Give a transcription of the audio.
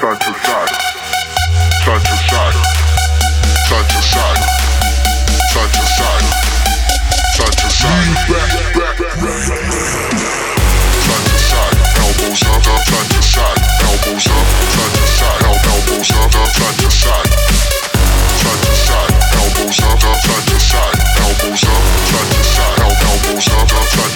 side to side, side to side, side to side, side to side, side to side, back, back, back, side to side, elbows up, up, side to side, elbows up, side to side, elbows up, up, side to side, side to side, elbows up, side to side, elbows up, side to side, elbows up, side